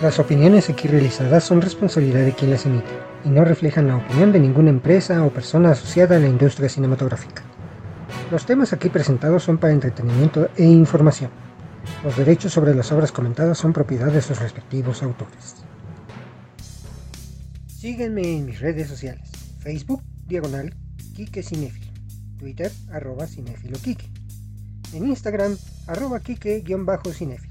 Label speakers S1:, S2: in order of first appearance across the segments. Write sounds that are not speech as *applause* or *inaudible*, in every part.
S1: Las opiniones aquí realizadas son responsabilidad de quien las emite y no reflejan la opinión de ninguna empresa o persona asociada a la industria cinematográfica. Los temas aquí presentados son para entretenimiento e información. Los derechos sobre las obras comentadas son propiedad de sus respectivos autores. Síguenme en mis redes sociales. Facebook, diagonal, Kike Cinefilo. Twitter, arroba Cinefilo Kike. En Instagram, arroba Kike-Cinefilo.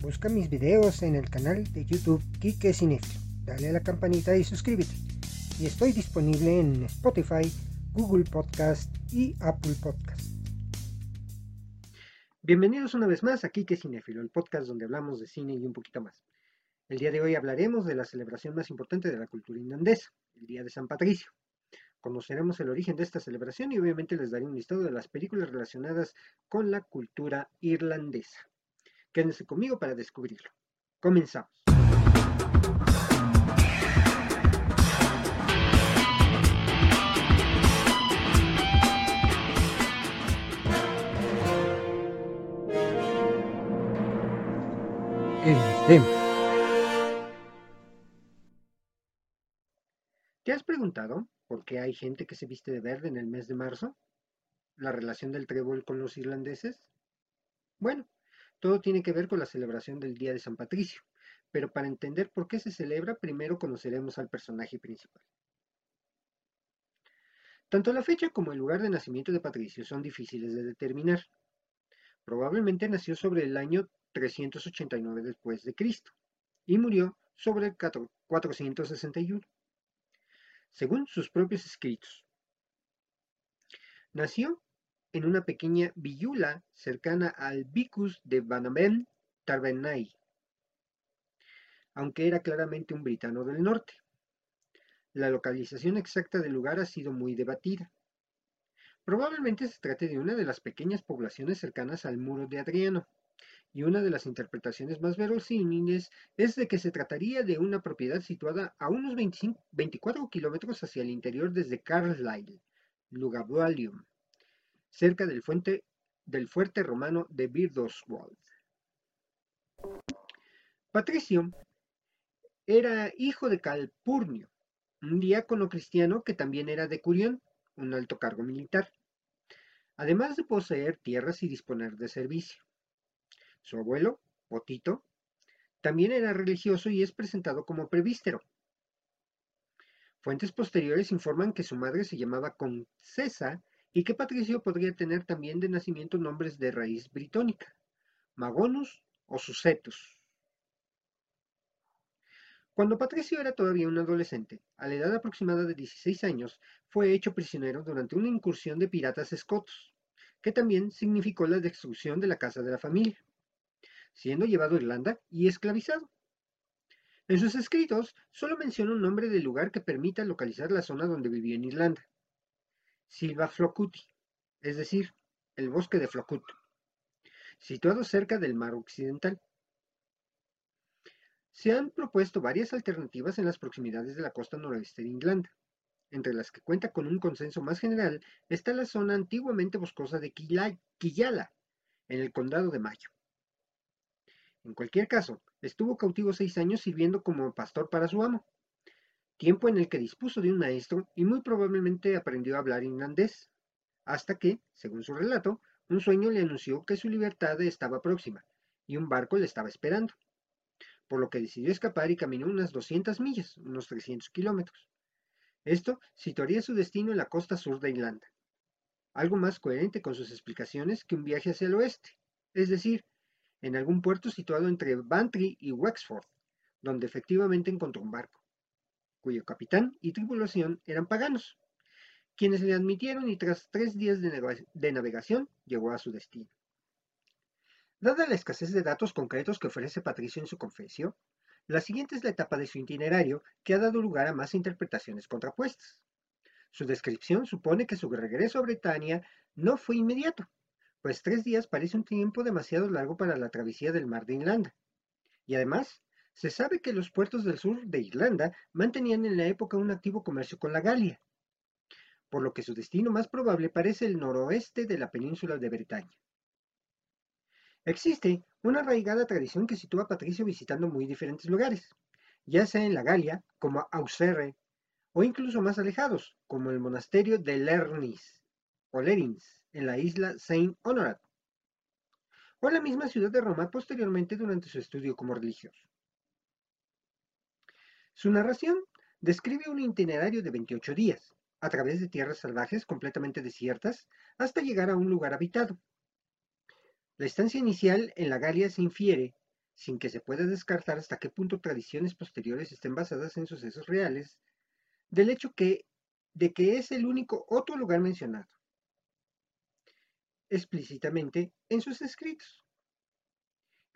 S1: Busca mis videos en el canal de YouTube Kike Cinefilo. Dale a la campanita y suscríbete. Y estoy disponible en Spotify, Google Podcast y Apple Podcast. Bienvenidos una vez más a Kike Cinefilo, el podcast donde hablamos de cine y un poquito más. El día de hoy hablaremos de la celebración más importante de la cultura irlandesa, el Día de San Patricio. Conoceremos el origen de esta celebración y obviamente les daré un listado de las películas relacionadas con la cultura irlandesa. Quédense conmigo para descubrirlo. Comenzamos. El tema. ¿Te has preguntado por qué hay gente que se viste de verde en el mes de marzo? ¿La relación del trébol con los irlandeses? Bueno, todo tiene que ver con la celebración del Día de San Patricio, pero para entender por qué se celebra, primero conoceremos al personaje principal. Tanto la fecha como el lugar de nacimiento de Patricio son difíciles de determinar. Probablemente nació sobre el año 389 después de Cristo y murió sobre el 461, según sus propios escritos. Nació en una pequeña villula cercana al Vicus de Banaben Tarbennai, aunque era claramente un britano del norte. La localización exacta del lugar ha sido muy debatida. Probablemente se trate de una de las pequeñas poblaciones cercanas al muro de Adriano, y una de las interpretaciones más verosímiles es de que se trataría de una propiedad situada a unos 24 kilómetros hacia el interior desde Carlisle, Lugabalium, cerca del, fuerte romano de Birdoswald. Patricio era hijo de Calpurnio, un diácono cristiano que también era de Curión, un alto cargo militar, además de poseer tierras y disponer de servicio. Su abuelo, Potito, también era religioso y es presentado como prevístero. Fuentes posteriores informan que su madre se llamaba Concesa y que Patricio podría tener también de nacimiento nombres de raíz britónica, Magonus o Susetus. Cuando Patricio era todavía un adolescente, a la edad aproximada de 16 años, fue hecho prisionero durante una incursión de piratas escotos, que también significó la destrucción de la casa de la familia, siendo llevado a Irlanda y esclavizado. En sus escritos solo menciona un nombre del lugar que permita localizar la zona donde vivió en Irlanda, Silva Flocuti, es decir, el bosque de Flocut, situado cerca del mar occidental. Se han propuesto varias alternativas en las proximidades de la costa noroeste de Irlanda. Entre las que cuenta con un consenso más general está la zona antiguamente boscosa de Quillala, en el condado de Mayo. En cualquier caso, estuvo cautivo seis años sirviendo como pastor para su amo tiempo en el que dispuso de un maestro y muy probablemente aprendió a hablar irlandés, hasta que, según su relato, un sueño le anunció que su libertad estaba próxima y un barco le estaba esperando, por lo que decidió escapar y caminó unas 200 millas, unos 300 kilómetros. Esto situaría su destino en la costa sur de Irlanda, algo más coherente con sus explicaciones que un viaje hacia el oeste, es decir, en algún puerto situado entre Bantry y Wexford, donde efectivamente encontró un barco cuyo capitán y tripulación eran paganos, quienes le admitieron y tras tres días de, navegación llegó a su destino. Dada la escasez de datos concretos que ofrece Patricio en su confesión, la siguiente es la etapa de su itinerario que ha dado lugar a más interpretaciones contrapuestas. Su descripción supone que su regreso a Bretaña no fue inmediato, pues tres días parece un tiempo demasiado largo para la travesía del mar de Irlanda. Y además, se sabe que los puertos del sur de Irlanda mantenían en la época un activo comercio con la Galia, por lo que su destino más probable parece el noroeste de la península de Bretaña. Existe una arraigada tradición que sitúa a Patricio visitando muy diferentes lugares, ya sea en la Galia, como Auxerre, o incluso más alejados, como el monasterio de Lernis o Lerins, en la isla Saint Honorat, o la misma ciudad de Roma posteriormente durante su estudio como religioso. Su narración describe un itinerario de 28 días, a través de tierras salvajes completamente desiertas, hasta llegar a un lugar habitado, la estancia inicial en la Galia se infiere, sin que se pueda descartar hasta qué punto tradiciones posteriores estén basadas en sucesos reales, del hecho que, de que es el único otro lugar mencionado explícitamente en sus escritos.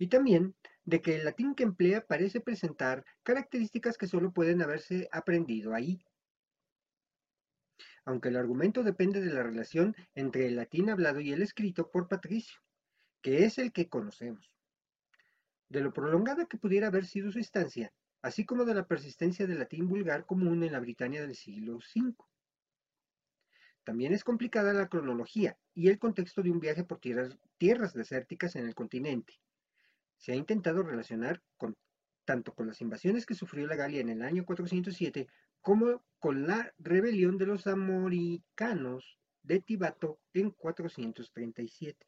S1: Y también de que el latín que emplea parece presentar características que solo pueden haberse aprendido ahí. Aunque el argumento depende de la relación entre el latín hablado y el escrito por Patricio que es el que conocemos. De lo prolongada que pudiera haber sido su estancia, así como de la persistencia del latín vulgar común en la Britania del siglo V. También es complicada la cronología y el contexto de un viaje por tierras, tierras desérticas en el continente. Se ha intentado relacionar tanto con las invasiones que sufrió la Galia en el año 407 como con la rebelión de los amoricanos de Tibato en 437.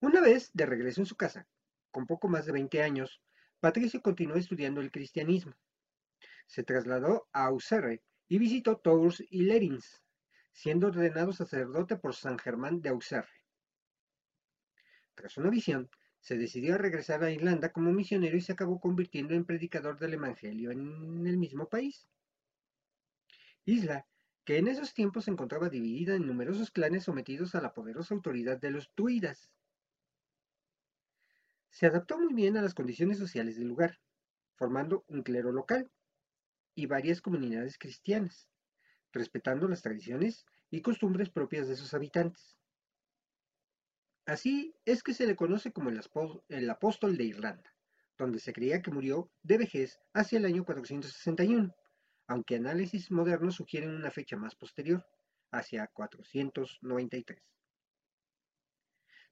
S1: Una vez de regreso en su casa, con poco más de 20 años, Patricio continuó estudiando el cristianismo. Se trasladó a Auxerre y visitó Tours y Lerins, siendo ordenado sacerdote por San Germán de Auxerre. Tras una visión, se decidió a regresar a Irlanda como misionero y se acabó convirtiendo en predicador del Evangelio en el mismo país. Isla que en esos tiempos se encontraba dividida en numerosos clanes sometidos a la poderosa autoridad de los tuidas. Se adaptó muy bien a las condiciones sociales del lugar, formando un clero local y varias comunidades cristianas, respetando las tradiciones y costumbres propias de sus habitantes. Así es que se le conoce como el, apóstol de Irlanda, donde se creía que murió de vejez hacia el año 461, aunque análisis modernos sugieren una fecha más posterior, hacia 493.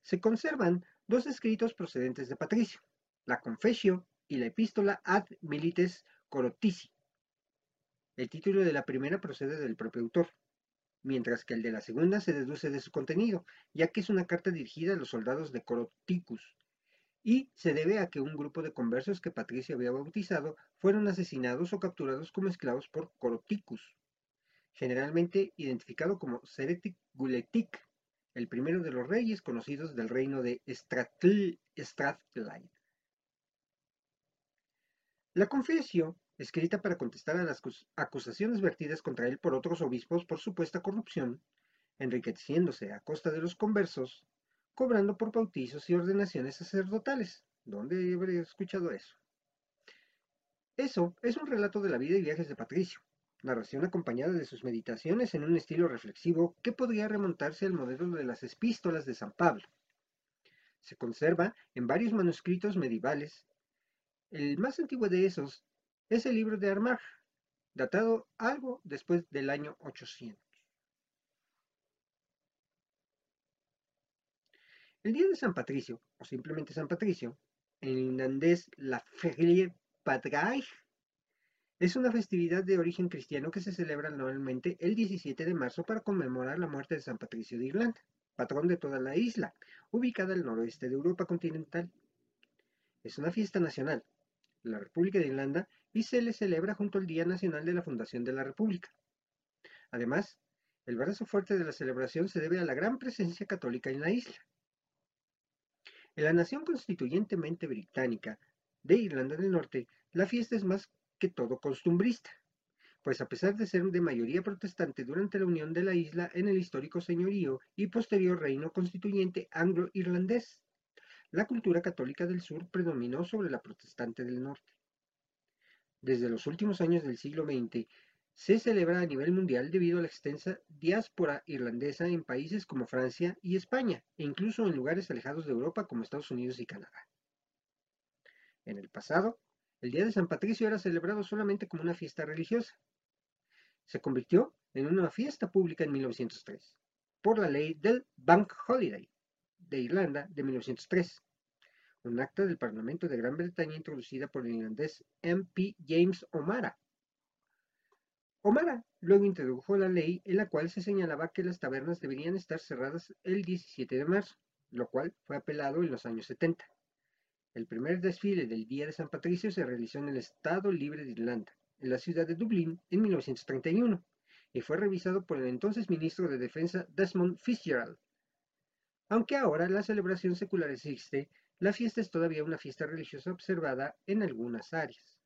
S1: Se conservan dos escritos procedentes de Patricio, la Confessio y la Epístola ad Milites Corotici. El título de la primera procede del propio autor, mientras que el de la segunda se deduce de su contenido, ya que es una carta dirigida a los soldados de Coroticus, y se debe a que un grupo de conversos que Patricio había bautizado fueron asesinados o capturados como esclavos por Coroticus, generalmente identificado como Seretic Guletic, el primero de los reyes conocidos del reino de Strathclyde. La confesión, escrita para contestar a las acusaciones vertidas contra él por otros obispos por supuesta corrupción, enriqueciéndose a costa de los conversos, cobrando por bautizos y ordenaciones sacerdotales. ¿Dónde habré escuchado eso? Eso es un relato de la vida y viajes de Patricio, narración acompañada de sus meditaciones en un estilo reflexivo que podría remontarse al modelo de las epístolas de San Pablo. Se conserva en varios manuscritos medievales. El más antiguo de esos es el libro de Armagh, datado algo después del año 800. El día de San Patricio, o simplemente San Patricio, en irlandés la Ferie Padraig, es una festividad de origen cristiano que se celebra anualmente el 17 de marzo para conmemorar la muerte de San Patricio de Irlanda, patrón de toda la isla, ubicada al noroeste de Europa continental. Es una fiesta nacional, la República de Irlanda, y se le celebra junto al Día Nacional de la Fundación de la República. Además, el brazo fuerte de la celebración se debe a la gran presencia católica en la isla. En la nación constituyentemente británica de Irlanda del Norte, la fiesta es más que todo costumbrista, pues a pesar de ser de mayoría protestante durante la unión de la isla en el histórico señorío y posterior reino constituyente anglo-irlandés, la cultura católica del sur predominó sobre la protestante del norte. Desde los últimos años del siglo XX, se celebra a nivel mundial debido a la extensa diáspora irlandesa en países como Francia y España, e incluso en lugares alejados de Europa como Estados Unidos y Canadá. En el pasado, el Día de San Patricio era celebrado solamente como una fiesta religiosa. Se convirtió en una fiesta pública en 1903 por la ley del Bank Holiday, de Irlanda de 1903, un acta del Parlamento de Gran Bretaña introducida por el irlandés M.P. James O'Mara. O'Mara luego introdujo la ley en la cual se señalaba que las tabernas deberían estar cerradas el 17 de marzo, lo cual fue apelado en los años 70. El primer desfile del Día de San Patricio se realizó en el Estado Libre de Irlanda, en la ciudad de Dublín, en 1931, y fue revisado por el entonces ministro de Defensa Desmond Fitzgerald. Aunque ahora la celebración secular existe, la fiesta es todavía una fiesta religiosa observada en algunas áreas.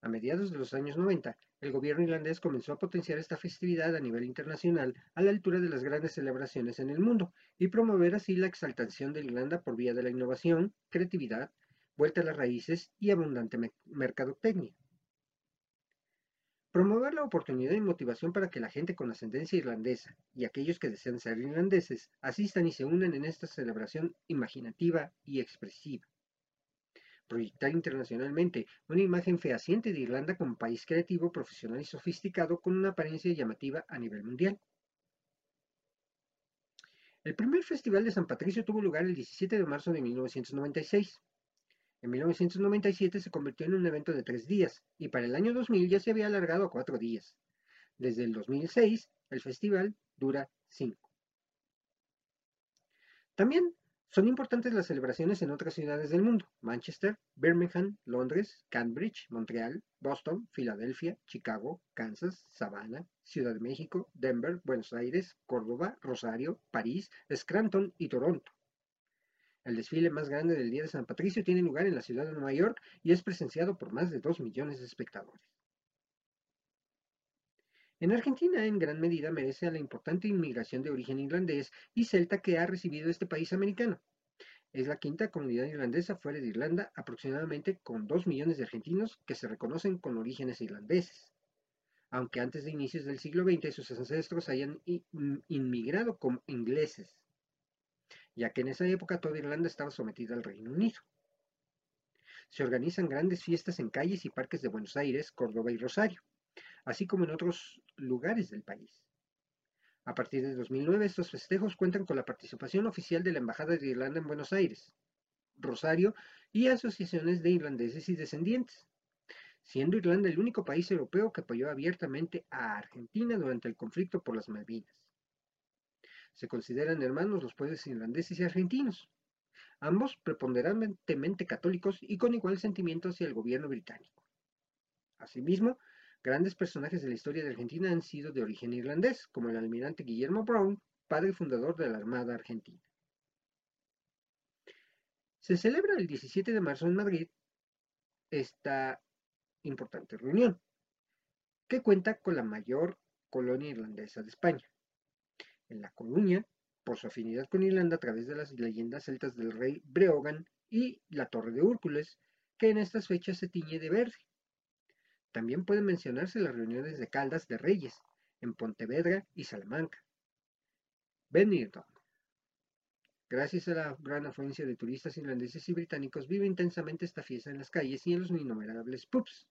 S1: A mediados de los años 90, el gobierno irlandés comenzó a potenciar esta festividad a nivel internacional a la altura de las grandes celebraciones en el mundo y promover así la exaltación de Irlanda por vía de la innovación, creatividad, vuelta a las raíces y abundante mercadotecnia. Promover la oportunidad y motivación para que la gente con ascendencia irlandesa y aquellos que desean ser irlandeses asistan y se unan en esta celebración imaginativa y expresiva. Proyectar internacionalmente una imagen fehaciente de Irlanda como país creativo, profesional y sofisticado con una apariencia llamativa a nivel mundial. El primer Festival de San Patricio tuvo lugar el 17 de marzo de 1996. En 1997 se convirtió en un evento de tres días y para el año 2000 ya se había alargado a cuatro días. Desde el 2006, el festival dura cinco. También son importantes las celebraciones en otras ciudades del mundo: Manchester, Birmingham, Londres, Cambridge, Montreal, Boston, Filadelfia, Chicago, Kansas, Savannah, Ciudad de México, Denver, Buenos Aires, Córdoba, Rosario, París, Scranton y Toronto. El desfile más grande del Día de San Patricio tiene lugar en la ciudad de Nueva York y es presenciado por más de 2 millones de espectadores. En Argentina, en gran medida, merece a la importante inmigración de origen irlandés y celta que ha recibido este país americano. Es la quinta comunidad irlandesa fuera de Irlanda, aproximadamente con 2 millones de argentinos que se reconocen con orígenes irlandeses. Aunque antes de inicios del siglo XX sus ancestros hayan inmigrado como ingleses ya que en esa época toda Irlanda estaba sometida al Reino Unido. Se organizan grandes fiestas en calles y parques de Buenos Aires, Córdoba y Rosario, así como en otros lugares del país. A partir de 2009, estos festejos cuentan con la participación oficial de la Embajada de Irlanda en Buenos Aires, Rosario y asociaciones de irlandeses y descendientes, siendo Irlanda el único país europeo que apoyó abiertamente a Argentina durante el conflicto por las Malvinas. Se consideran hermanos los pueblos irlandeses y argentinos, ambos preponderantemente católicos y con igual sentimiento hacia el gobierno británico. Asimismo, grandes personajes de la historia de Argentina han sido de origen irlandés, como el almirante Guillermo Brown, padre fundador de la Armada Argentina. Se celebra el 17 de marzo en Madrid esta importante reunión, que cuenta con la mayor colonia irlandesa de España en La Coruña, por su afinidad con Irlanda a través de las leyendas celtas del rey Breogan y la Torre de Úrcules, que en estas fechas se tiñe de verde. También pueden mencionarse las reuniones de Caldas de Reyes, en Pontevedra y Salamanca. Benidorm. Gracias a la gran afluencia de turistas irlandeses y británicos, vive intensamente esta fiesta en las calles y en los innumerables pubs,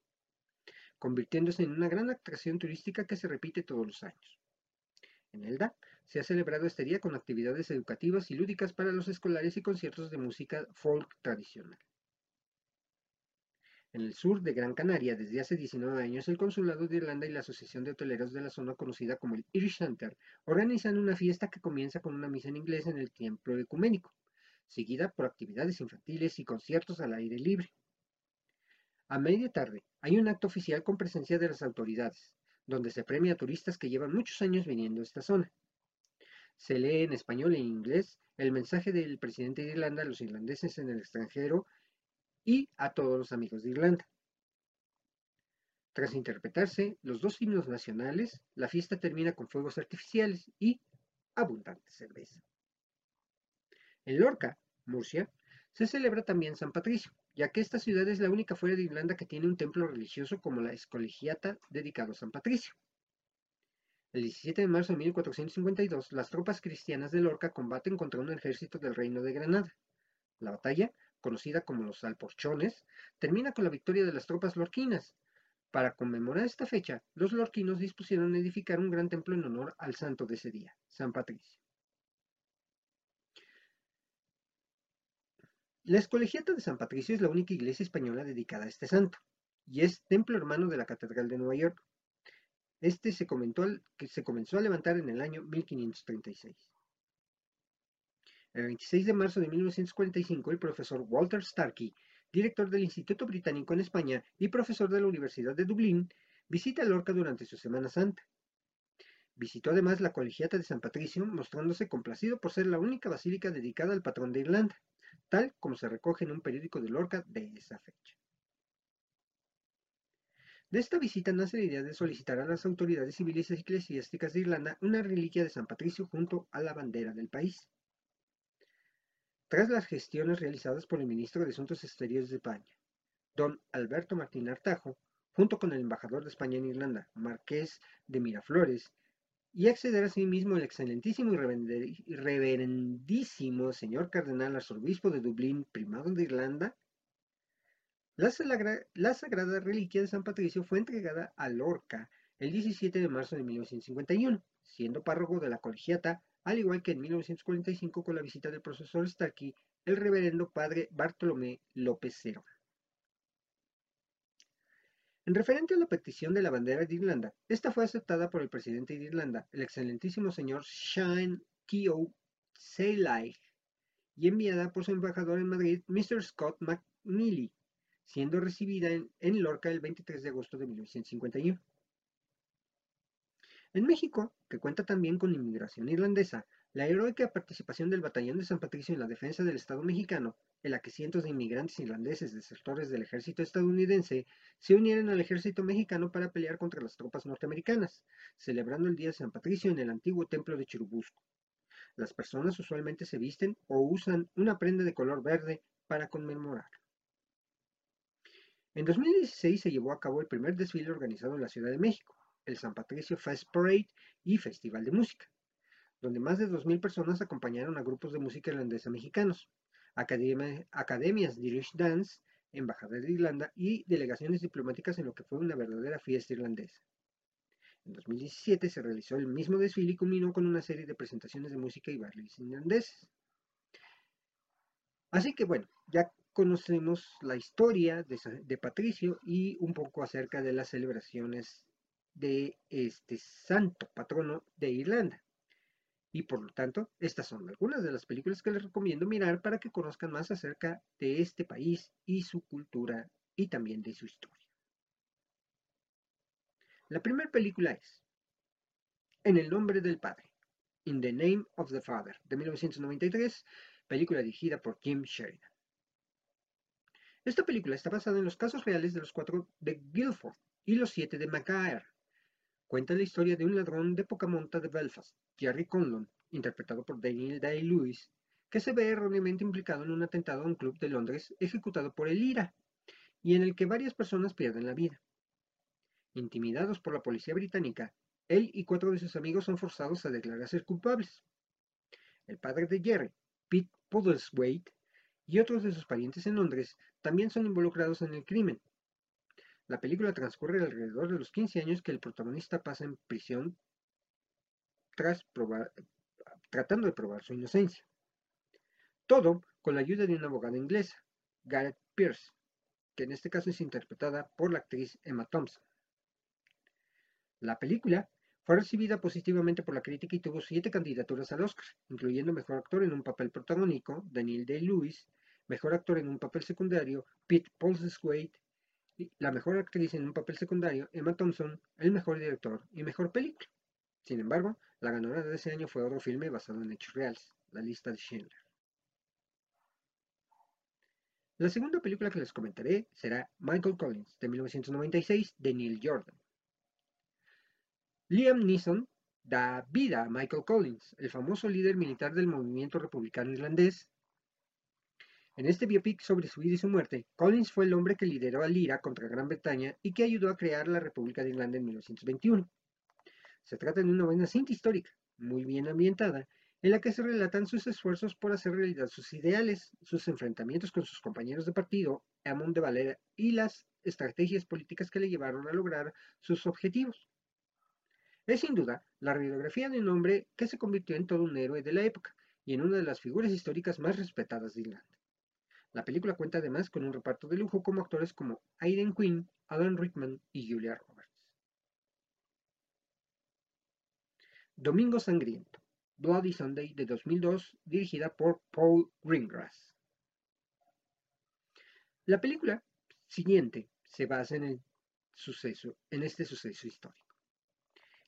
S1: convirtiéndose en una gran atracción turística que se repite todos los años. En Elda se ha celebrado este día con actividades educativas y lúdicas para los escolares y conciertos de música folk tradicional. En el sur de Gran Canaria, desde hace 19 años, el Consulado de Irlanda y la Asociación de Hoteleros de la zona conocida como el Irish Center organizan una fiesta que comienza con una misa en inglés en el templo ecuménico, seguida por actividades infantiles y conciertos al aire libre. A media tarde hay un acto oficial con presencia de las autoridades, donde se premia a turistas que llevan muchos años viniendo a esta zona. Se lee en español e inglés el mensaje del presidente de Irlanda a los irlandeses en el extranjero y a todos los amigos de Irlanda. Tras interpretarse los dos himnos nacionales, la fiesta termina con fuegos artificiales y abundante cerveza. En Lorca, Murcia, se celebra también San Patricio, ya que esta ciudad es la única fuera de Irlanda que tiene un templo religioso como la Escolegiata dedicado a San Patricio. El 17 de marzo de 1452, las tropas cristianas de Lorca combaten contra un ejército del Reino de Granada. La batalla, conocida como los Alporchones, termina con la victoria de las tropas lorquinas. Para conmemorar esta fecha, los lorquinos dispusieron edificar un gran templo en honor al santo de ese día, San Patricio. La Escolegiata de San Patricio es la única iglesia española dedicada a este santo, y es templo hermano de la Catedral de Nueva York. Este se, comenzó a levantar en el año 1536. El 26 de marzo de 1945, el profesor Walter Starkey, director del Instituto Británico en España y profesor de la Universidad de Dublín, visita Lorca durante su Semana Santa. Visitó además la colegiata de San Patricio, mostrándose complacido por ser la única basílica dedicada al patrón de Irlanda, tal como se recoge en un periódico de Lorca de esa fecha. De esta visita nace la idea de solicitar a las autoridades civiles y eclesiásticas de Irlanda una reliquia de San Patricio junto a la bandera del país. Tras las gestiones realizadas por el ministro de Asuntos Exteriores de España, don Alberto Martín Artajo, junto con el embajador de España en Irlanda, Marqués de Miraflores, y acceder a sí mismo el excelentísimo y reverendísimo señor cardenal arzobispo de Dublín, primado de Irlanda, la, sagrada reliquia de San Patricio fue entregada a Lorca el 17 de marzo de 1951, siendo párroco de la colegiata al igual que en 1945 con la visita del profesor Starkey, el reverendo padre Bartolomé López Cero. En referente a la petición de la bandera de Irlanda, esta fue aceptada por el presidente de Irlanda, el excelentísimo señor Shane Keogh Seylaig, y enviada por su embajador en Madrid, Mr. Scott McNeely, siendo recibida en, Lorca el 23 de agosto de 1951. En México, que cuenta también con inmigración irlandesa, la heroica participación del Batallón de San Patricio en la defensa del Estado mexicano, en la que cientos de inmigrantes irlandeses desertores del ejército estadounidense se unieron al ejército mexicano para pelear contra las tropas norteamericanas, celebrando el Día de San Patricio en el antiguo templo de Churubusco. Las personas usualmente se visten o usan una prenda de color verde para conmemorar. En 2016 se llevó a cabo el primer desfile organizado en la Ciudad de México, el San Patricio Fest Parade y Festival de Música, donde más de 2.000 personas acompañaron a grupos de música irlandesa mexicanos, academias de Irish Dance, Embajada de Irlanda y delegaciones diplomáticas en lo que fue una verdadera fiesta irlandesa. En 2017 se realizó el mismo desfile y culminó con una serie de presentaciones de música y bailes irlandeses. Así que bueno, ya conocemos la historia de, Patricio y un poco acerca de las celebraciones de este santo patrono de Irlanda. Y por lo tanto, estas son algunas de las películas que les recomiendo mirar para que conozcan más acerca de este país y su cultura y también de su historia. La primera película es En el nombre del Padre, In the Name of the Father, de 1993, película dirigida por Kim Sheridan. Esta película está basada en los casos reales de los cuatro de Guilford y los siete de Macaire, Cuenta la historia de un ladrón de poca monta de Belfast, Jerry Conlon, interpretado por Daniel Day-Lewis, que se ve erróneamente implicado en un atentado a un club de Londres ejecutado por el IRA, y en el que varias personas pierden la vida. Intimidados por la policía británica, él y cuatro de sus amigos son forzados a declararse culpables. El padre de Jerry, Pete Puddleswaite, y otros de sus parientes en Londres también son involucrados en el crimen, la película transcurre alrededor de los 15 años que el protagonista pasa en prisión tras tratando de probar su inocencia. Todo con la ayuda de una abogada inglesa, Gareth Pierce, que en este caso es interpretada por la actriz Emma Thompson. La película fue recibida positivamente por la crítica y tuvo siete candidaturas al Oscar, incluyendo Mejor Actor en un papel protagónico, Daniel Day-Lewis, Mejor Actor en un papel secundario, Pete Postlethwaite, la mejor actriz en un papel secundario, Emma Thompson, el mejor director y mejor película. Sin embargo, la ganadora de ese año fue otro filme basado en hechos reales, La lista de Schindler. La segunda película que les comentaré será Michael Collins, de 1996, de Neil Jordan. Liam Neeson da vida a Michael Collins, el famoso líder militar del movimiento republicano irlandés, en este biopic sobre su vida y su muerte, Collins fue el hombre que lideró al IRA contra Gran Bretaña y que ayudó a crear la República de Irlanda en 1921. Se trata de una buena cinta histórica, muy bien ambientada, en la que se relatan sus esfuerzos por hacer realidad sus ideales, sus enfrentamientos con sus compañeros de partido, Amon de Valera, y las estrategias políticas que le llevaron a lograr sus objetivos. Es sin duda la radiografía de un hombre que se convirtió en todo un héroe de la época y en una de las figuras históricas más respetadas de Irlanda. La película cuenta además con un reparto de lujo como actores como Aiden Quinn, Alan Rickman y Julia Roberts. Domingo Sangriento, Bloody Sunday de 2002, dirigida por Paul Greengrass. La película siguiente se basa en el suceso, en este suceso histórico.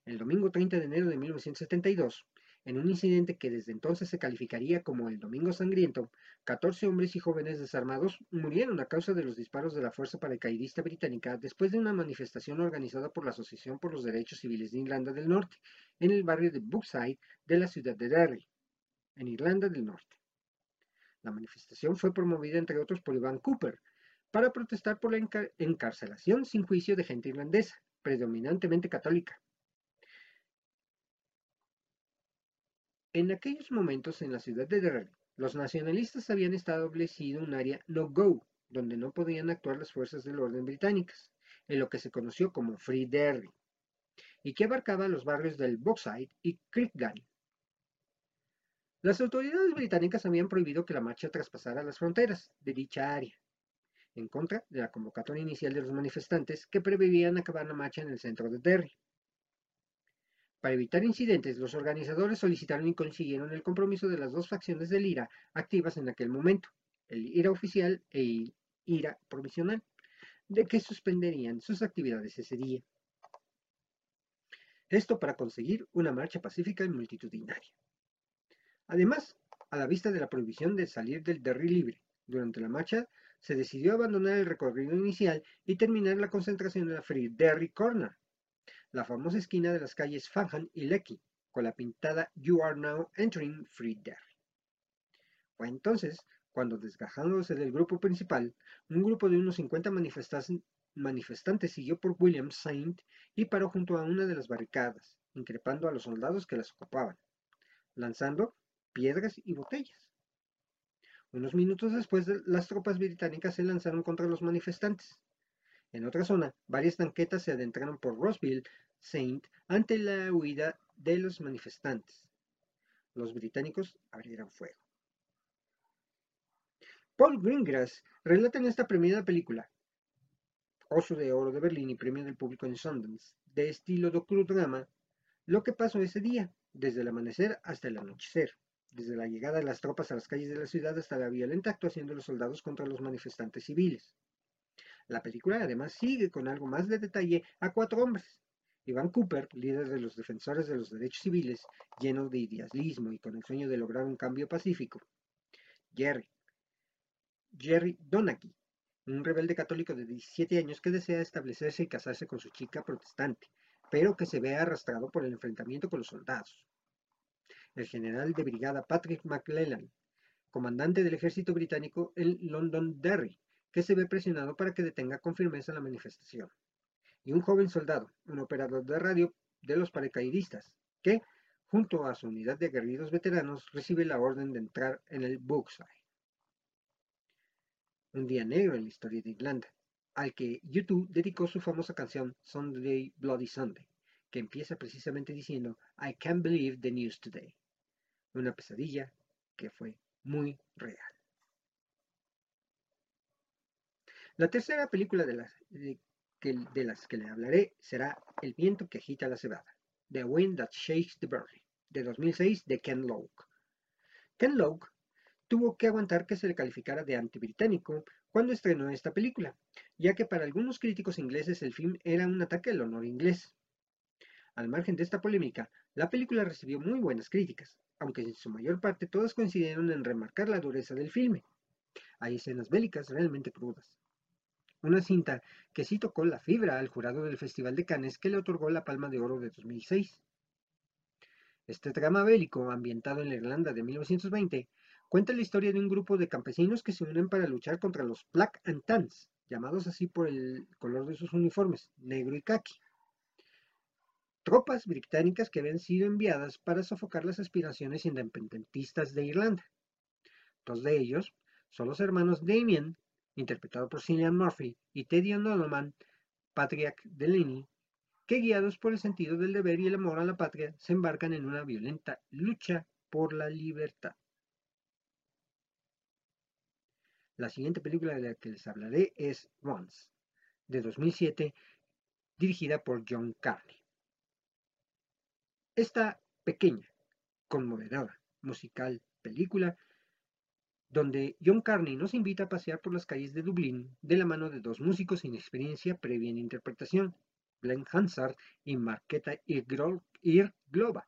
S1: El domingo 30 de enero de 1972, en un incidente que desde entonces se calificaría como el Domingo Sangriento, 14 hombres y jóvenes desarmados murieron a causa de los disparos de la Fuerza Paracaidista Británica después de una manifestación organizada por la Asociación por los Derechos Civiles de Irlanda del Norte, en el barrio de Brookside de la ciudad de Derry, en Irlanda del Norte. La manifestación fue promovida entre otros por Ivan Cooper, para protestar por la encarcelación sin juicio de gente irlandesa, predominantemente católica, En aquellos momentos en la ciudad de Derry, los nacionalistas habían establecido un área no-go, donde no podían actuar las fuerzas del orden británicas, en lo que se conoció como Free Derry, y que abarcaba los barrios del Boxside y Crickgan. Las autoridades británicas habían prohibido que la marcha traspasara las fronteras de dicha área, en contra de la convocatoria inicial de los manifestantes que preveían acabar la marcha en el centro de Derry. Para evitar incidentes, los organizadores solicitaron y consiguieron el compromiso de las dos facciones del IRA activas en aquel momento, el IRA oficial e IRA provisional, de que suspenderían sus actividades ese día. Esto para conseguir una marcha pacífica y multitudinaria. Además, a la vista de la prohibición de salir del Derry libre, durante la marcha se decidió abandonar el recorrido inicial y terminar la concentración en la Free Derry Corner, la famosa esquina de las calles Fangham y Lecky, con la pintada You are now entering Free Derry. Fue entonces cuando, desgajándose del grupo principal, un grupo de unos 50 manifestantes siguió por William Saint y paró junto a una de las barricadas, increpando a los soldados que las ocupaban, lanzando piedras y botellas. Unos minutos después, las tropas británicas se lanzaron contra los manifestantes. En otra zona, varias tanquetas se adentraron por Rossville Saint ante la huida de los manifestantes. Los británicos abrieron fuego. Paul Greengrass relata en esta premiada película, Oso de Oro de Berlín y Premio del Público en Sundance, de estilo docudrama, lo que pasó ese día, desde el amanecer hasta el anochecer, desde la llegada de las tropas a las calles de la ciudad hasta la violenta actuación de los soldados contra los manifestantes civiles. La película además sigue con algo más de detalle a cuatro hombres, Iván Cooper, líder de los defensores de los derechos civiles, lleno de idealismo y con el sueño de lograr un cambio pacífico. Jerry. Jerry Donaghy, un rebelde católico de 17 años que desea establecerse y casarse con su chica protestante, pero que se ve arrastrado por el enfrentamiento con los soldados. El general de brigada Patrick McClellan, comandante del ejército británico en Londonderry, que se ve presionado para que detenga con firmeza la manifestación y un joven soldado, un operador de radio de los paracaidistas, que, junto a su unidad de guerrilleros veteranos, recibe la orden de entrar en el Brookside. Un día negro en la historia de Irlanda, al que YouTube dedicó su famosa canción Sunday Bloody Sunday, que empieza precisamente diciendo I can't believe the news today. Una pesadilla que fue muy real. La tercera película de la, de las que le hablaré será El viento que agita la cebada, The Wind That Shakes the Berry, de 2006 de Ken Loach. Ken Loach tuvo que aguantar que se le calificara de anti-británico cuando estrenó esta película, ya que para algunos críticos ingleses el film era un ataque al honor inglés. Al margen de esta polémica, la película recibió muy buenas críticas, aunque en su mayor parte todas coincidieron en remarcar la dureza del filme. Hay escenas bélicas realmente crudas una cinta que sí tocó la fibra al jurado del Festival de Cannes que le otorgó la Palma de Oro de 2006. Este drama bélico, ambientado en la Irlanda de 1920, cuenta la historia de un grupo de campesinos que se unen para luchar contra los Black and Tans, llamados así por el color de sus uniformes, negro y khaki. Tropas británicas que habían sido enviadas para sofocar las aspiraciones independentistas de Irlanda. Dos de ellos son los hermanos Damien interpretado por Cillian Murphy, y Teddy O'Donovan, Patrick Delaney, que guiados por el sentido del deber y el amor a la patria, se embarcan en una violenta lucha por la libertad. La siguiente película de la que les hablaré es Once, de 2007, dirigida por John Carney. Esta pequeña, conmovedora, musical película donde John Carney nos invita a pasear por las calles de Dublín de la mano de dos músicos sin experiencia previa en interpretación, Glenn Hansard y Marqueta Irgloba.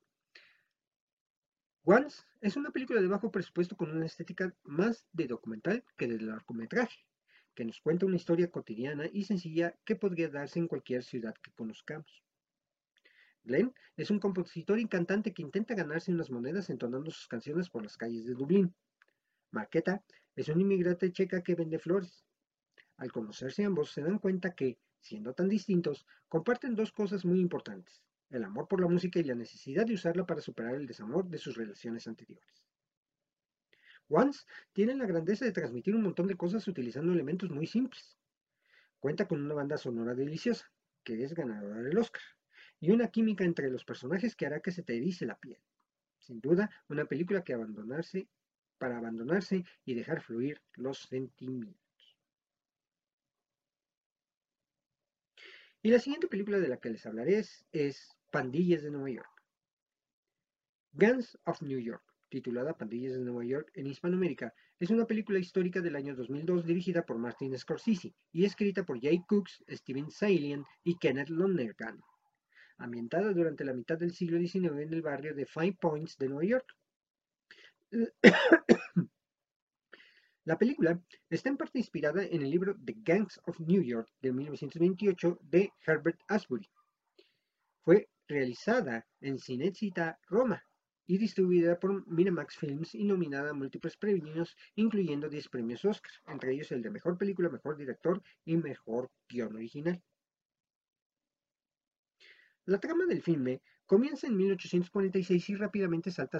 S1: Once es una película de bajo presupuesto con una estética más de documental que de largometraje, que nos cuenta una historia cotidiana y sencilla que podría darse en cualquier ciudad que conozcamos. Glenn es un compositor y cantante que intenta ganarse unas monedas entonando sus canciones por las calles de Dublín. Marqueta es un inmigrante checa que vende flores. Al conocerse ambos se dan cuenta que, siendo tan distintos, comparten dos cosas muy importantes, el amor por la música y la necesidad de usarla para superar el desamor de sus relaciones anteriores. Once tiene la grandeza de transmitir un montón de cosas utilizando elementos muy simples. Cuenta con una banda sonora deliciosa, que es ganadora del Oscar, y una química entre los personajes que hará que se te erice la piel. Sin duda, una película que abandonarse para abandonarse y dejar fluir los sentimientos. Y la siguiente película de la que les hablaré es, Pandillas de Nueva York. Guns of New York, titulada Pandillas de Nueva York en Hispanoamérica, es una película histórica del año 2002 dirigida por Martin Scorsese y escrita por Jay Cooks, Steven Salian y Kenneth Lonergan, ambientada durante la mitad del siglo XIX en el barrio de Five Points de Nueva York. *coughs* La película está en parte inspirada en el libro The Gangs of New York de 1928 de Herbert Asbury. Fue realizada en Cinecittà Roma y distribuida por Miramax Films y nominada a múltiples premios, incluyendo 10 premios Oscar, entre ellos el de Mejor Película, Mejor Director y Mejor Guión Original. La trama del filme Comienza en 1846 y rápidamente salta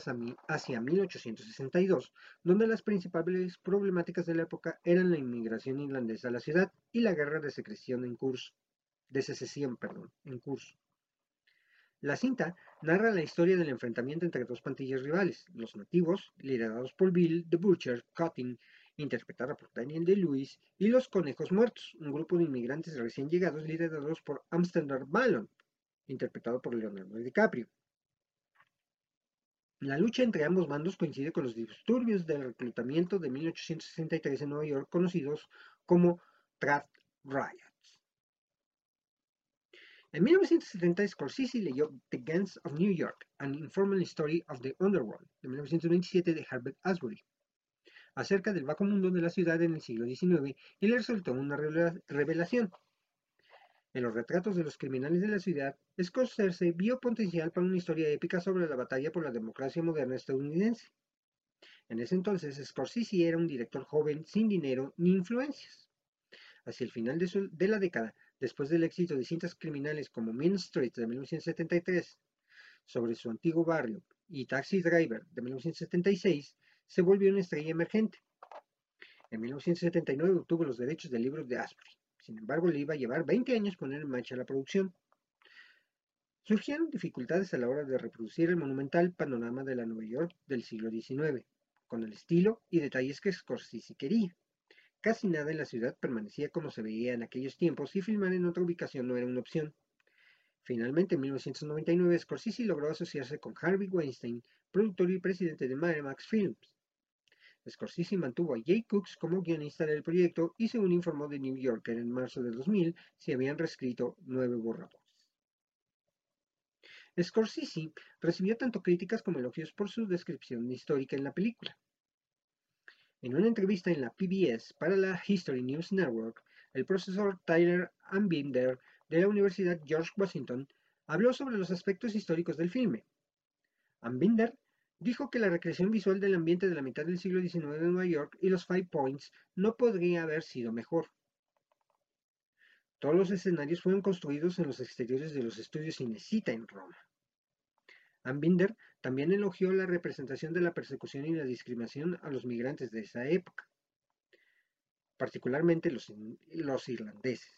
S1: hacia 1862, donde las principales problemáticas de la época eran la inmigración irlandesa a la ciudad y la guerra de secesión en curso. De secesión, en curso. La cinta narra la historia del enfrentamiento entre dos pandillas rivales, los nativos, liderados por Bill the Butcher Cutting, interpretada por Daniel de Lewis, y los Conejos Muertos, un grupo de inmigrantes recién llegados liderados por Amsterdam Ballon, interpretado por Leonardo DiCaprio. La lucha entre ambos bandos coincide con los disturbios del reclutamiento de 1863 en Nueva York, conocidos como Draft Riots. En 1970, Scorsese leyó The Gangs of New York, An Informal Story of the Underworld, de 1927 de Herbert Asbury, acerca del bajo mundo de la ciudad en el siglo XIX, y le resultó una revelación. En los retratos de los criminales de la ciudad, Scorsese vio potencial para una historia épica sobre la batalla por la democracia moderna estadounidense. En ese entonces, Scorsese era un director joven sin dinero ni influencias. Hacia el final de, la década, después del éxito de cintas criminales como Mean Street de 1973, sobre su antiguo barrio, y Taxi Driver de 1976, se volvió una estrella emergente. En 1979 obtuvo los derechos del libro de Asbury. Sin embargo, le iba a llevar 20 años poner en marcha la producción. Surgieron dificultades a la hora de reproducir el monumental panorama de la Nueva York del siglo XIX, con el estilo y detalles que Scorsese quería. Casi nada en la ciudad permanecía como se veía en aquellos tiempos y filmar en otra ubicación no era una opción. Finalmente, en 1999, Scorsese logró asociarse con Harvey Weinstein, productor y presidente de Miramax Films. Scorsese mantuvo a Jay Cooks como guionista del proyecto y según informó The New Yorker en marzo de 2000, se habían reescrito nueve borradores. Scorsese recibió tanto críticas como elogios por su descripción histórica en la película. En una entrevista en la PBS para la History News Network, el profesor Tyler Ambinder de la Universidad George Washington habló sobre los aspectos históricos del filme. Ambinder dijo que la recreación visual del ambiente de la mitad del siglo XIX de Nueva York y los Five Points no podría haber sido mejor. Todos los escenarios fueron construidos en los exteriores de los estudios Cinecita en Roma. Ambinder también elogió la representación de la persecución y la discriminación a los migrantes de esa época, particularmente los, los irlandeses.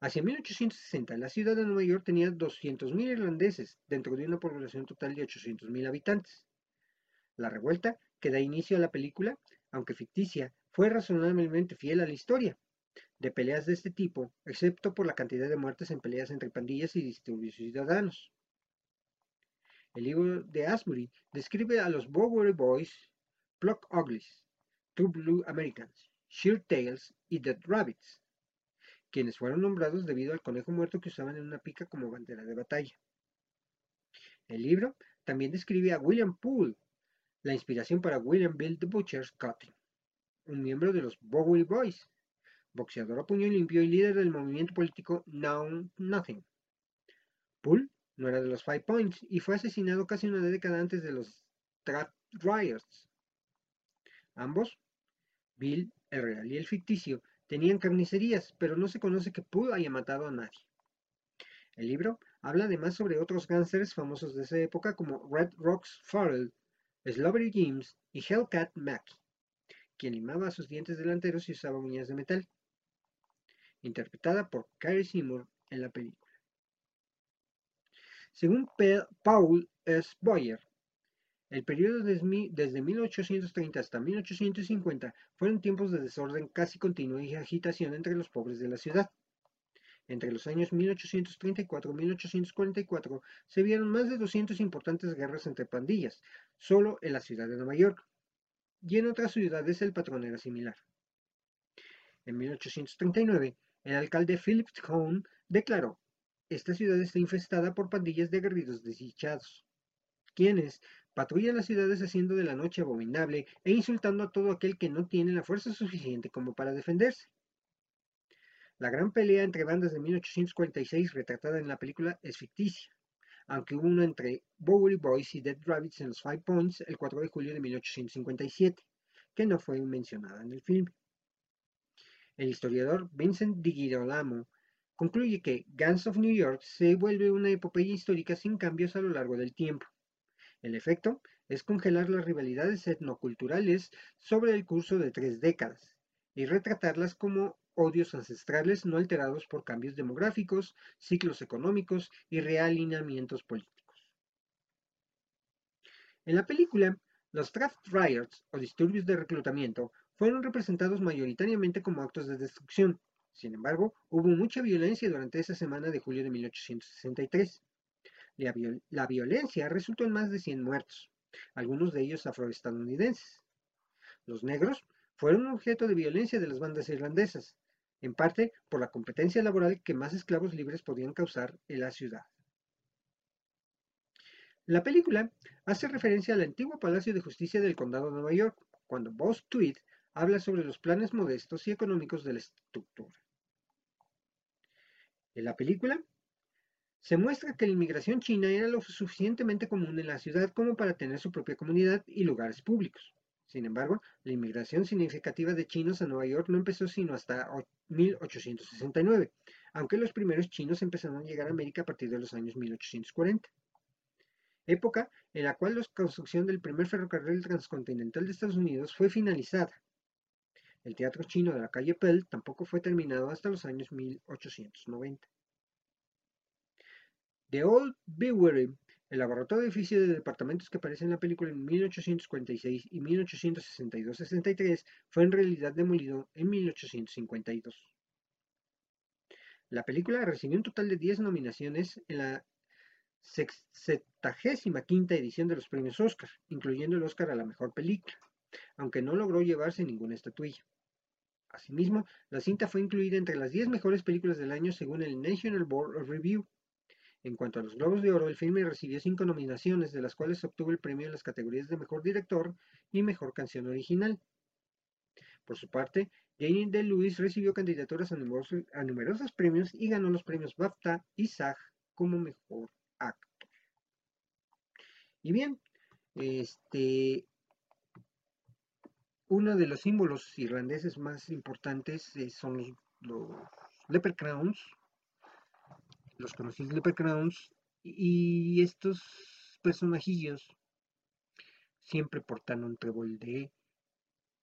S1: Hacia 1860, la ciudad de Nueva York tenía 200.000 irlandeses dentro de una población total de 800.000 habitantes. La revuelta, que da inicio a la película, aunque ficticia, fue razonablemente fiel a la historia de peleas de este tipo, excepto por la cantidad de muertes en peleas entre pandillas y disturbios ciudadanos. El libro de Asbury describe a los Bowery Boys, Pluck Uglies, Two Blue Americans, Sheer Tails y Dead Rabbits, quienes fueron nombrados debido al conejo muerto que usaban en una pica como bandera de batalla. El libro también describe a William Poole, la inspiración para William Bill the Butcher's Cutting, un miembro de los Bowery Boys, boxeador a puño limpio y líder del movimiento político Now Nothing. Poole no era de los Five Points y fue asesinado casi una década antes de los Trap Riots. Ambos, Bill, el real y el ficticio, tenían carnicerías, pero no se conoce que Poole haya matado a nadie. El libro habla además sobre otros gángsters famosos de esa época como Red Rocks Farrell, Slobbery James y Hellcat Mackie, quien limaba sus dientes delanteros y usaba uñas de metal interpretada por Carrie Seymour en la película. Según Paul S. Boyer, el periodo desde 1830 hasta 1850 fueron tiempos de desorden casi continuo y agitación entre los pobres de la ciudad. Entre los años 1834 y 1844 se vieron más de 200 importantes guerras entre pandillas, solo en la ciudad de Nueva York, y en otras ciudades el patrón era similar. En 1839, el alcalde Philip Cohn declaró, esta ciudad está infestada por pandillas de aguerridos desdichados, quienes patrullan las ciudades haciendo de la noche abominable e insultando a todo aquel que no tiene la fuerza suficiente como para defenderse. La gran pelea entre bandas de 1846 retratada en la película es ficticia, aunque hubo una entre Bowery Boys y Dead Rabbits en los Five Points el 4 de julio de 1857, que no fue mencionada en el filme. El historiador Vincent Di Girolamo concluye que Guns of New York se vuelve una epopeya histórica sin cambios a lo largo del tiempo. El efecto es congelar las rivalidades etnoculturales sobre el curso de tres décadas y retratarlas como odios ancestrales no alterados por cambios demográficos, ciclos económicos y realineamientos políticos. En la película, los draft riots o disturbios de reclutamiento fueron representados mayoritariamente como actos de destrucción. Sin embargo, hubo mucha violencia durante esa semana de julio de 1863. La, violencia resultó en más de 100 muertos, algunos de ellos afroestadounidenses. Los negros fueron objeto de violencia de las bandas irlandesas, en parte por la competencia laboral que más esclavos libres podían causar en la ciudad. La película hace referencia al antiguo Palacio de Justicia del Condado de Nueva York, cuando Boss Tweed habla sobre los planes modestos y económicos de la estructura. En la película se muestra que la inmigración china era lo suficientemente común en la ciudad como para tener su propia comunidad y lugares públicos. Sin embargo, la inmigración significativa de chinos a Nueva York no empezó sino hasta 1869, aunque los primeros chinos empezaron a llegar a América a partir de los años 1840 época en la cual la construcción del primer ferrocarril transcontinental de Estados Unidos fue finalizada el teatro chino de la calle Pell tampoco fue terminado hasta los años 1890. The Old Brewery, el laboratorio edificio de departamentos que aparece en la película en 1846 y 1862-63, fue en realidad demolido en 1852. La película recibió un total de 10 nominaciones en la 75 edición de los premios Oscar, incluyendo el Oscar a la mejor película, aunque no logró llevarse ninguna estatuilla. Asimismo, la cinta fue incluida entre las 10 mejores películas del año según el National Board of Review. En cuanto a los Globos de Oro, el filme recibió cinco nominaciones, de las cuales obtuvo el premio en las categorías de Mejor Director y Mejor Canción Original. Por su parte, Jane DeLuis recibió candidaturas a numerosos, a numerosos, premios y ganó los premios BAFTA y SAG como Mejor Actor. Y bien, este, uno de los símbolos irlandeses más importantes eh, son los, los leprechauns, los conocidos leprechauns, y estos personajillos siempre portan un trébol de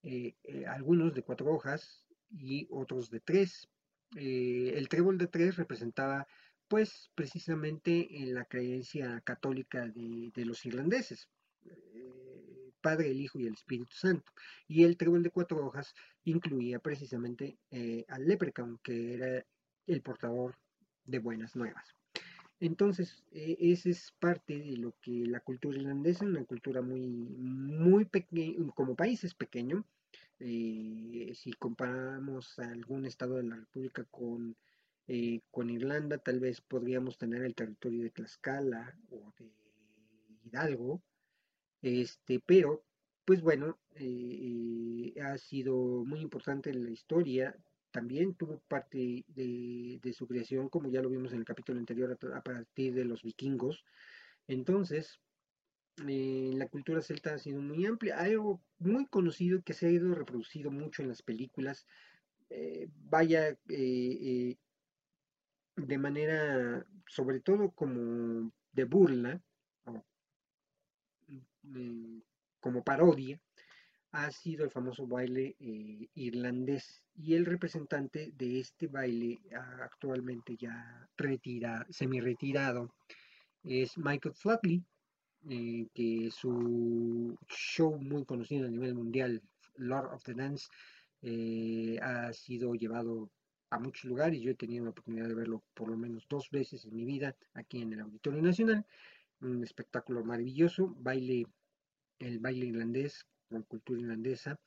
S1: eh, eh, algunos de cuatro hojas y otros de tres. el trébol de tres representaba pues precisamente en la creencia católica de, los irlandeses Padre, el Hijo y el Espíritu Santo. Y el trébol de cuatro hojas incluía precisamente eh, al Leprechaun, que era el portador de buenas nuevas. Entonces, e, esa es parte de lo que la cultura irlandesa, una cultura muy, muy pequeña, como país es pequeño. Eh, si comparamos algún estado de la República con, eh, con Irlanda, tal vez podríamos tener el territorio de Tlaxcala o de Hidalgo, este, pero, pues bueno, eh, ha sido muy importante en la historia también tuvo parte de, su creación, como ya lo vimos en el capítulo anterior, a, partir de los vikingos. Entonces, eh, la cultura celta ha sido muy amplia, algo muy conocido que se ha ido reproducido mucho en las películas, eh, vaya eh, de manera, sobre todo como de burla, como parodia, ha sido el famoso baile eh, irlandés y el representante de este baile actualmente ya retira, semi-retirado es Michael Flatley, eh, que su show muy conocido a nivel mundial, Lord of the Dance, eh, ha sido llevado a muchos lugares. Yo he tenido la oportunidad de verlo por lo menos dos veces en mi vida aquí en el Auditorio Nacional. Un espectáculo maravilloso, baile, el baile irlandés con cultura irlandesa,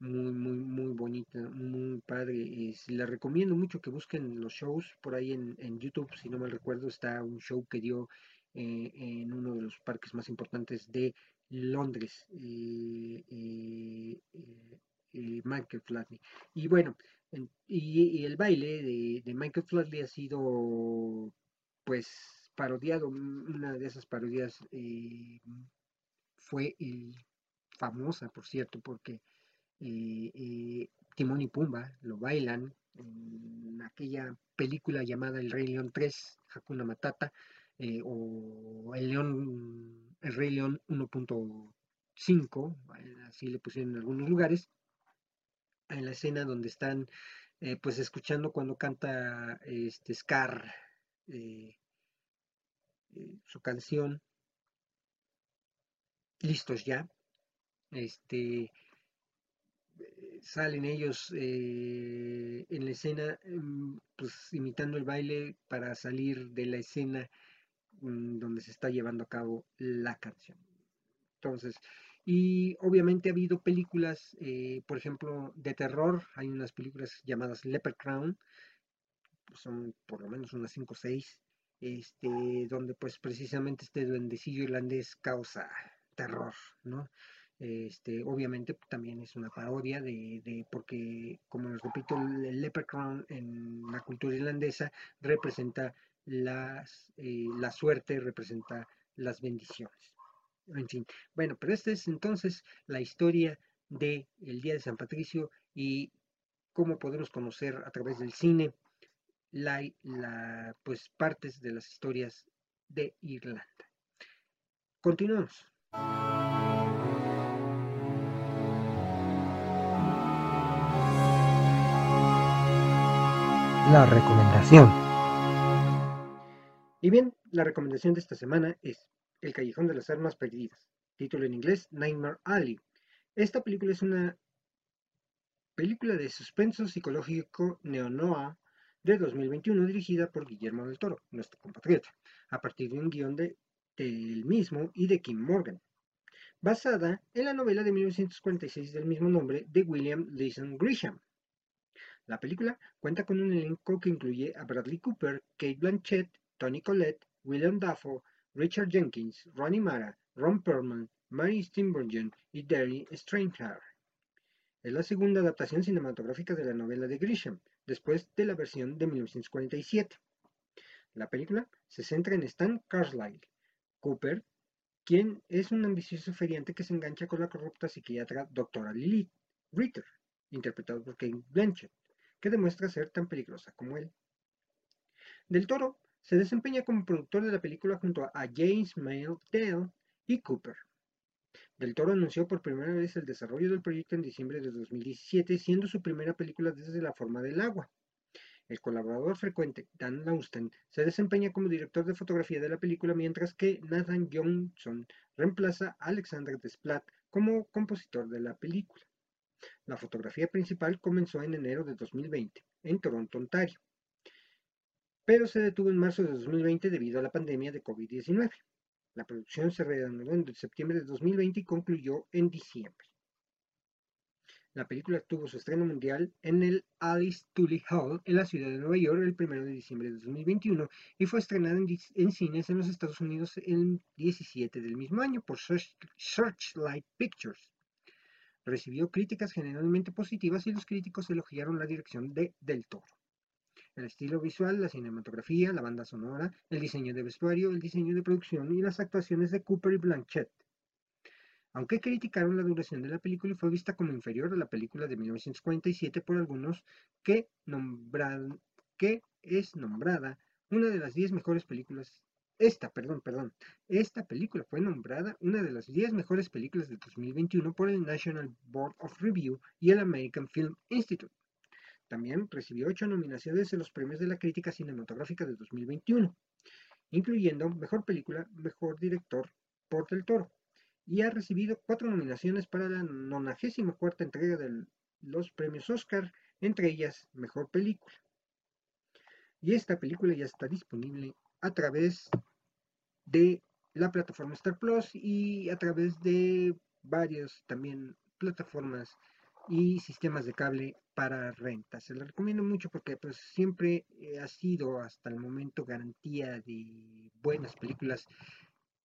S1: muy, muy, muy bonita, muy padre. Y les recomiendo mucho que busquen los shows por ahí en, YouTube, si no mal recuerdo, está un show que dio eh, en uno de los parques más importantes de Londres, eh, eh, Michael Flatley. Y bueno, y, el baile de, de Michael Flatley ha sido pues parodiado, una de esas parodias fue el famosa, por cierto, porque eh, eh, Timón y Pumba lo bailan en aquella película llamada El Rey León 3, Hakuna Matata, eh, o El León, El Rey León 1.5, así le pusieron en algunos lugares, en la escena donde están pues escuchando cuando canta este Scar su canción. Listos ya este, salen ellos eh, en la escena, mm, pues imitando el baile para salir de la escena mm, donde se está llevando a cabo la canción. Entonces, y obviamente ha habido películas, eh, por ejemplo, de terror, hay unas películas llamadas Leper Crown, son por lo menos unas 5 o 6, este, donde pues precisamente este duendecillo irlandés causa terror, ¿no? Este, obviamente también es una parodia de, porque, como les repito, el leprechaun en la cultura irlandesa representa las, eh, la suerte, representa las bendiciones. En fin, bueno, pero esta es entonces la historia del el Día de San Patricio y cómo podemos conocer a través del cine la, pues, partes de las historias de Irlanda. Continuamos. La recomendación. Y bien, la recomendación de esta semana es El Callejón de las Armas Perdidas, título en inglés Nightmare Alley. Esta película es una película de suspenso psicológico neo-noir de 2021 dirigida por Guillermo del Toro, nuestro compatriota, a partir de un guion de, del mismo y de Kim Morgan, basada en la novela de 1946 del mismo nombre de William Leeson Grisham. La película cuenta con un elenco que incluye a Bradley Cooper, Kate Blanchett, Tony Collette, William Dafoe, Richard Jenkins, Ronnie Mara, Ron Perlman, Mary Steenburgen y Derry Strangehaar. Es la segunda adaptación cinematográfica de la novela de Grisham, después de la versión de 1947. La película se centra en Stan Carlisle, Cooper, quien es un ambicioso feriante que se engancha con la corrupta psiquiatra doctora Lilith Ritter, interpretado por Kate Blanchett que demuestra ser tan peligrosa como él. Del Toro se desempeña como productor de la película junto a James Mail Dale y Cooper. Del Toro anunció por primera vez el desarrollo del proyecto en diciembre de 2017, siendo su primera película desde La forma del agua. El colaborador frecuente, Dan Lausten, se desempeña como director de fotografía de la película, mientras que Nathan Johnson reemplaza a Alexander Desplat como compositor de la película. La fotografía principal comenzó en enero de 2020 en Toronto, Ontario, pero se detuvo en marzo de 2020 debido a la pandemia de COVID-19. La producción se reanudó en septiembre de 2020 y concluyó en diciembre. La película tuvo su estreno mundial en el Alice Tully Hall en la ciudad de Nueva York el 1 de diciembre de 2021 y fue estrenada en, cines en los Estados Unidos el 17 del mismo año por Searchlight Pictures. Recibió críticas generalmente positivas y los críticos elogiaron la dirección de Del Toro. El estilo visual, la cinematografía, la banda sonora, el diseño de vestuario, el diseño de producción y las actuaciones de Cooper y Blanchett. Aunque criticaron la duración de la película y fue vista como inferior a la película de 1947 por algunos que, que es nombrada una de las 10 mejores películas esta, perdón, perdón, esta película fue nombrada una de las 10 mejores películas de 2021 por el National Board of Review y el American Film Institute. También recibió 8 nominaciones en los premios de la crítica cinematográfica de 2021, incluyendo Mejor Película, Mejor Director por Del Toro, y ha recibido 4 nominaciones para la 94 entrega de los premios Oscar, entre ellas Mejor Película. Y esta película ya está disponible a través de la plataforma Star Plus y a través de varias también plataformas y sistemas de cable para renta. Se lo recomiendo mucho porque pues siempre ha sido hasta el momento garantía de buenas películas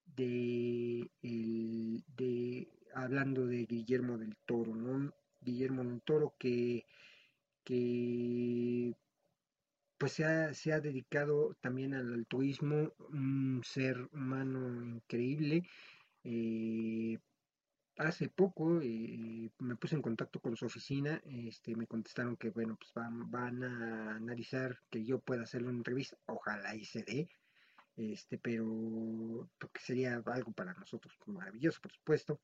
S1: de, de hablando de Guillermo del Toro, ¿no? Guillermo del Toro que, que pues se ha, dedicado también al altruismo, un ser humano increíble. Eh, hace poco eh, me puse en contacto con su oficina, este, me contestaron que bueno, pues van, a analizar que yo pueda hacerle una entrevista, ojalá y se dé, este, pero porque sería algo para nosotros maravilloso, por supuesto.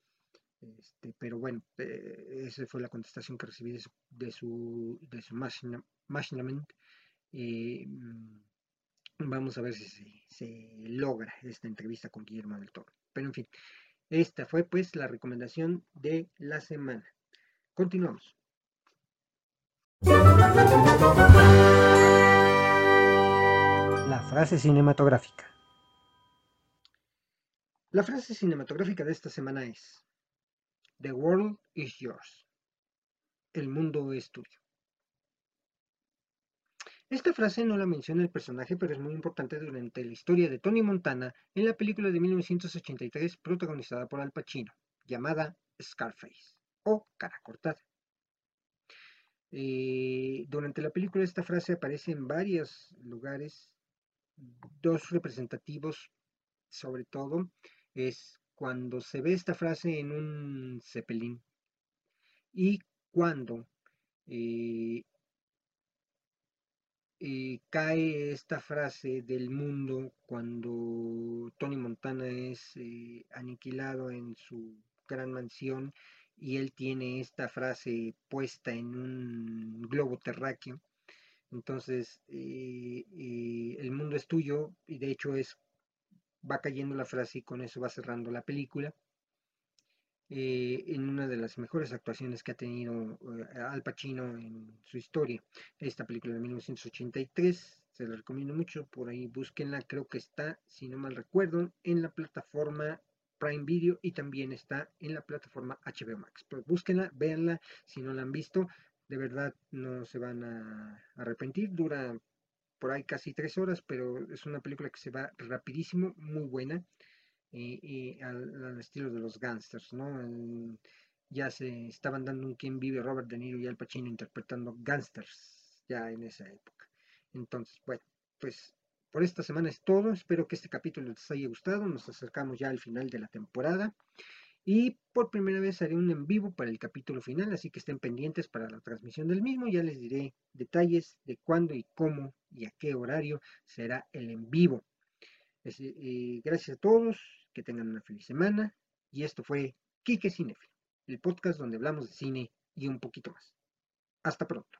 S1: Este, pero bueno, eh, esa fue la contestación que recibí de su, de su, de su Mm, vamos a ver si se, logra esta entrevista con Guillermo del Toro. Pero en fin, esta fue pues la recomendación de la semana. Continuamos. La frase cinematográfica. La frase cinematográfica de esta semana es The world is yours. El mundo es tuyo. Esta frase no la menciona el personaje, pero es muy importante durante la historia de Tony Montana en la película de 1983 protagonizada por Al Pacino, llamada Scarface o Cara Cortada. Eh, durante la película esta frase aparece en varios lugares, dos representativos sobre todo, es cuando se ve esta frase en un Zeppelin y cuando eh, eh, cae esta frase del mundo cuando Tony Montana es eh, aniquilado en su gran mansión y él tiene esta frase puesta en un globo terráqueo. Entonces, eh, el mundo es tuyo y de hecho es va cayendo la frase y con eso va cerrando la película. Eh, en una de las mejores actuaciones que ha tenido eh, Al Pacino en su historia. Esta película de 1983, se la recomiendo mucho, por ahí búsquenla, creo que está, si no mal recuerdo, en la plataforma Prime Video y también está en la plataforma HBO Max. Pues búsquenla, véanla, si no la han visto, de verdad no se van a arrepentir, dura por ahí casi tres horas, pero es una película que se va rapidísimo, muy buena y, al, estilo de los gangsters, ya se estaban dando un quien vive Robert De Niro y Al Pacino interpretando gangsters ya en esa época. Entonces, bueno, pues por esta semana es todo. Espero que este capítulo les haya gustado. Nos acercamos ya al final de la temporada. Y por primera vez haré un en vivo para el capítulo final, así que estén pendientes para la transmisión del mismo. Ya les diré detalles de cuándo y cómo y a qué horario será el en vivo. Eh, gracias a todos que tengan una feliz semana. Y esto fue Kike Cinefi, el podcast donde hablamos de cine y un poquito más. Hasta pronto.